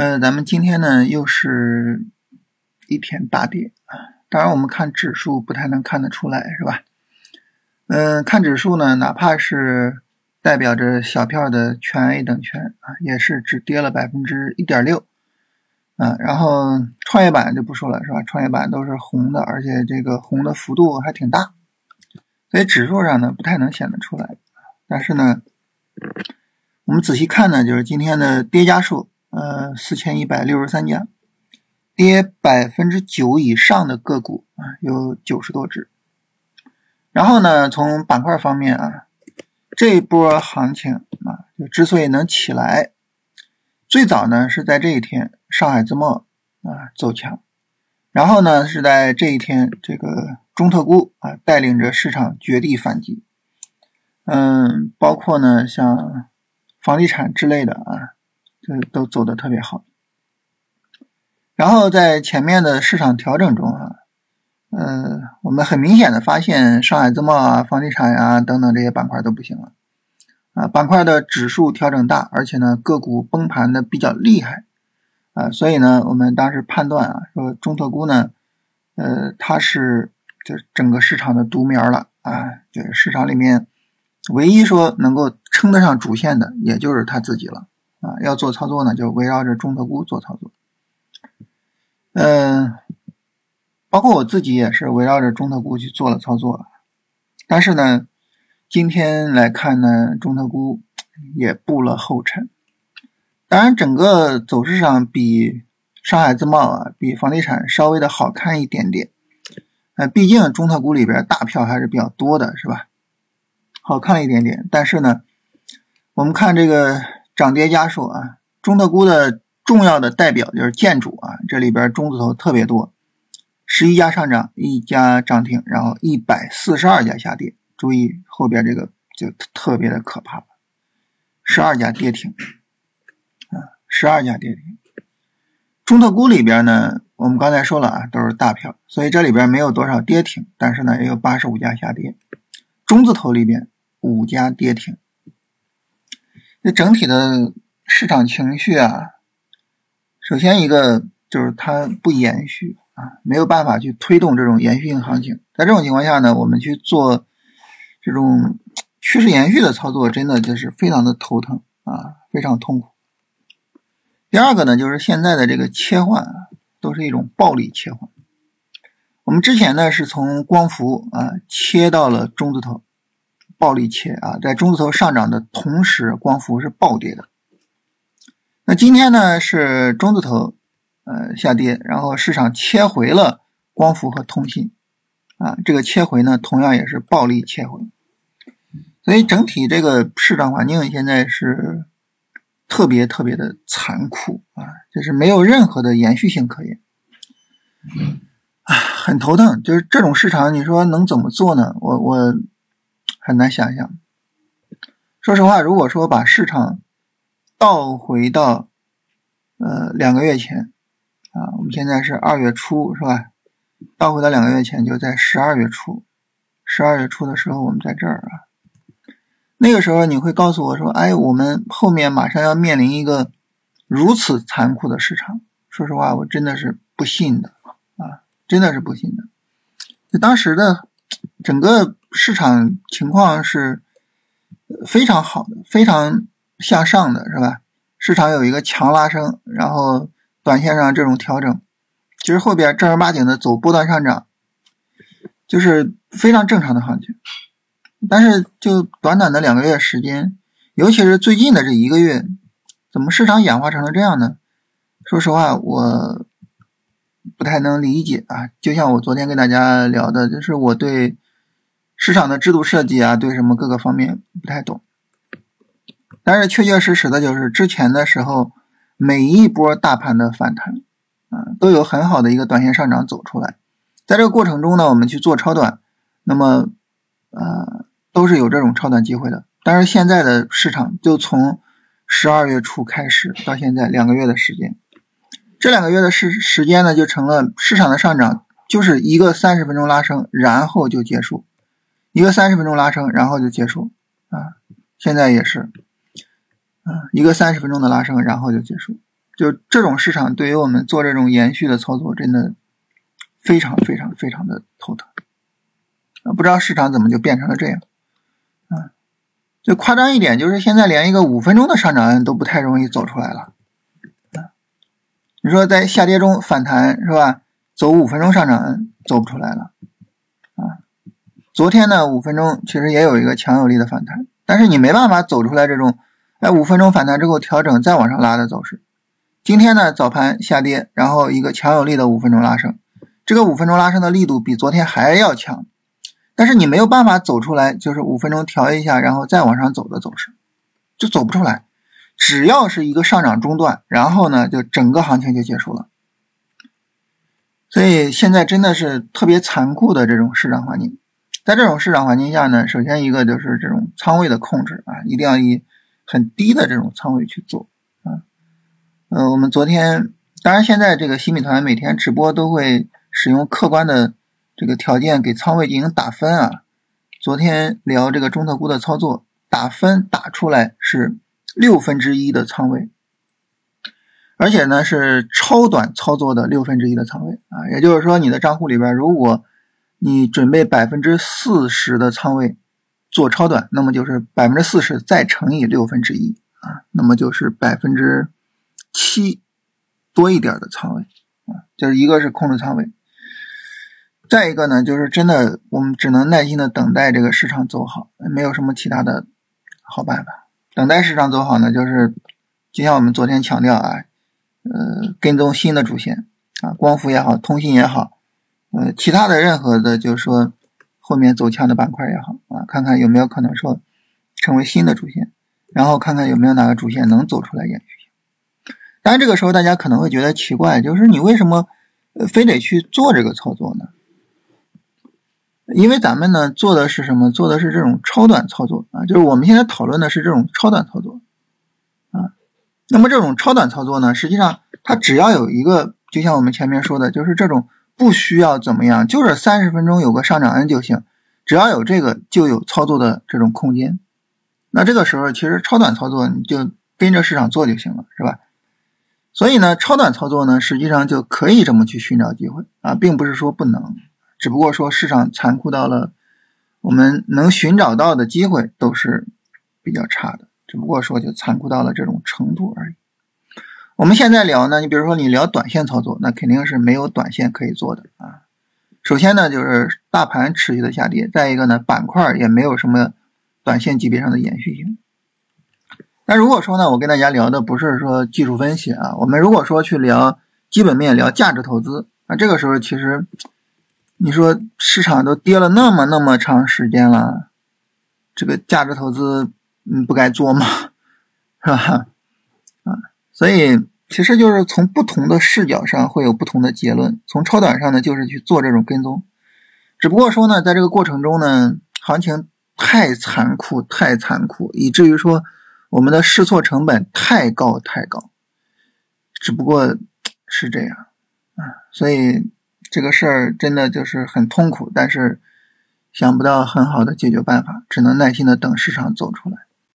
呃，咱们今天呢又是一天大跌啊，当然我们看指数不太能看得出来，是吧？嗯，看指数呢，哪怕是代表着小票的全 A 等权啊，也是只跌了百分之一点六啊。然后创业板就不说了，是吧？创业板都是红的，而且这个红的幅度还挺大，所以指数上呢不太能显得出来。但是呢，我们仔细看呢，就是今天的跌家数。呃，四千一百六十三家，跌百分之九以上的个股啊，有九十多只。然后呢，从板块方面啊，这一波行情啊，就之所以能起来，最早呢是在这一天，上海自贸啊走强，然后呢是在这一天，这个中特估啊带领着市场绝地反击，嗯，包括呢像房地产之类的啊。这都走的特别好，然后在前面的市场调整中啊，呃，我们很明显的发现上海自贸啊、房地产呀等等这些板块都不行了，啊，板块的指数调整大，而且呢个股崩盘的比较厉害，啊，所以呢我们当时判断啊，说中特估呢，呃，它是就整个市场的独苗了。啊，就是市场里面唯一说能够称得上主线的，也就是它自己了。啊，要做操作呢，就围绕着中特估做操作。嗯，包括我自己也是围绕着中特估去做了操作。但是呢，今天来看呢，中特估也步了后尘。当然，整个走势上比上海自贸啊，比房地产稍微的好看一点点。呃，毕竟中特估里边大票还是比较多的，是吧？好看一点点。但是呢，我们看这个。涨跌家数啊，中特估的重要的代表就是建筑啊，这里边中字头特别多，十一家上涨，一家涨停，然后一百四十二家下跌。注意后边这个就特别的可怕，十二家跌停啊，十二家跌停。中特估里边呢，我们刚才说了啊，都是大票，所以这里边没有多少跌停，但是呢，也有八十五家下跌。中字头里边五家跌停。这整体的市场情绪啊，首先一个就是它不延续啊，没有办法去推动这种延续性行情。在这种情况下呢，我们去做这种趋势延续的操作，真的就是非常的头疼啊，非常痛苦。第二个呢，就是现在的这个切换啊，都是一种暴力切换。我们之前呢是从光伏啊切到了中字头。暴力切啊，在中字头上涨的同时，光伏是暴跌的。那今天呢是中字头呃下跌，然后市场切回了光伏和通信啊，这个切回呢同样也是暴力切回，所以整体这个市场环境现在是特别特别的残酷啊，就是没有任何的延续性可言啊，很头疼。就是这种市场，你说能怎么做呢？我我。很难想象。说实话，如果说把市场倒回到呃两个月前啊，我们现在是二月初，是吧？倒回到两个月前，就在十二月初。十二月初的时候，我们在这儿啊。那个时候你会告诉我说：“哎，我们后面马上要面临一个如此残酷的市场。”说实话，我真的是不信的啊，真的是不信的。就当时的整个。市场情况是非常好的，非常向上的，是吧？市场有一个强拉升，然后短线上这种调整，其实后边正儿八经的走波段上涨，就是非常正常的行情。但是就短短的两个月时间，尤其是最近的这一个月，怎么市场演化成了这样呢？说实话，我不太能理解啊。就像我昨天跟大家聊的，就是我对。市场的制度设计啊，对什么各个方面不太懂，但是确确实实的就是之前的时候，每一波大盘的反弹啊，都有很好的一个短线上涨走出来，在这个过程中呢，我们去做超短，那么呃都是有这种超短机会的。但是现在的市场就从十二月初开始到现在两个月的时间，这两个月的时时间呢，就成了市场的上涨就是一个三十分钟拉升，然后就结束。一个三十分钟拉升，然后就结束啊！现在也是，啊，一个三十分钟的拉升，然后就结束，就这种市场对于我们做这种延续的操作，真的非常非常非常的头疼啊！不知道市场怎么就变成了这样啊？就夸张一点，就是现在连一个五分钟的上涨都不太容易走出来了啊！你说在下跌中反弹是吧？走五分钟上涨走不出来了！昨天呢，五分钟其实也有一个强有力的反弹，但是你没办法走出来这种。哎，五分钟反弹之后调整再往上拉的走势。今天呢早盘下跌，然后一个强有力的五分钟拉升，这个五分钟拉升的力度比昨天还要强，但是你没有办法走出来，就是五分钟调一下然后再往上走的走势，就走不出来。只要是一个上涨中断，然后呢就整个行情就结束了。所以现在真的是特别残酷的这种市场环境，在这种市场环境下呢，首先一个就是这种仓位的控制啊，一定要以。很低的这种仓位去做啊，呃，我们昨天当然现在这个新米团每天直播都会使用客观的这个条件给仓位进行打分啊。昨天聊这个中特估的操作，打分打出来是六分之一的仓位，而且呢是超短操作的六分之一的仓位啊，也就是说你的账户里边，如果你准备百分之四十的仓位。做超短，那么就是百分之四十再乘以六分之一啊，那么就是百分之七多一点的仓位啊，就是一个是控制仓位，再一个呢，就是真的我们只能耐心的等待这个市场走好，没有什么其他的好办法。等待市场走好呢，就是就像我们昨天强调啊，呃，跟踪新的主线啊，光伏也好，通信也好，呃，其他的任何的，就是说。后面走强的板块也好啊，看看有没有可能说成为新的主线，然后看看有没有哪个主线能走出来延续。当然，这个时候大家可能会觉得奇怪，就是你为什么非得去做这个操作呢？因为咱们呢做的是什么？做的是这种超短操作啊，就是我们现在讨论的是这种超短操作啊。那么这种超短操作呢，实际上它只要有一个，就像我们前面说的，就是这种。不需要怎么样，就是三十分钟有个上涨 N 就行，只要有这个就有操作的这种空间。那这个时候其实超短操作你就跟着市场做就行了，是吧？所以呢，超短操作呢，实际上就可以这么去寻找机会啊，并不是说不能，只不过说市场残酷到了我们能寻找到的机会都是比较差的，只不过说就残酷到了这种程度而已。我们现在聊呢，你比如说你聊短线操作，那肯定是没有短线可以做的啊。首先呢，就是大盘持续的下跌，再一个呢，板块也没有什么短线级别上的延续性。那如果说呢，我跟大家聊的不是说技术分析啊，我们如果说去聊基本面、聊价值投资，那这个时候其实你说市场都跌了那么那么长时间了，这个价值投资嗯不该做吗？是吧？啊，所以。其实就是从不同的视角上会有不同的结论。从超短上呢，就是去做这种跟踪。只不过说呢，在这个过程中呢，行情太残酷，太残酷，以至于说我们的试错成本太高太高。只不过是这样啊，所以这个事儿真的就是很痛苦，但是想不到很好的解决办法，只能耐心的等市场走出来。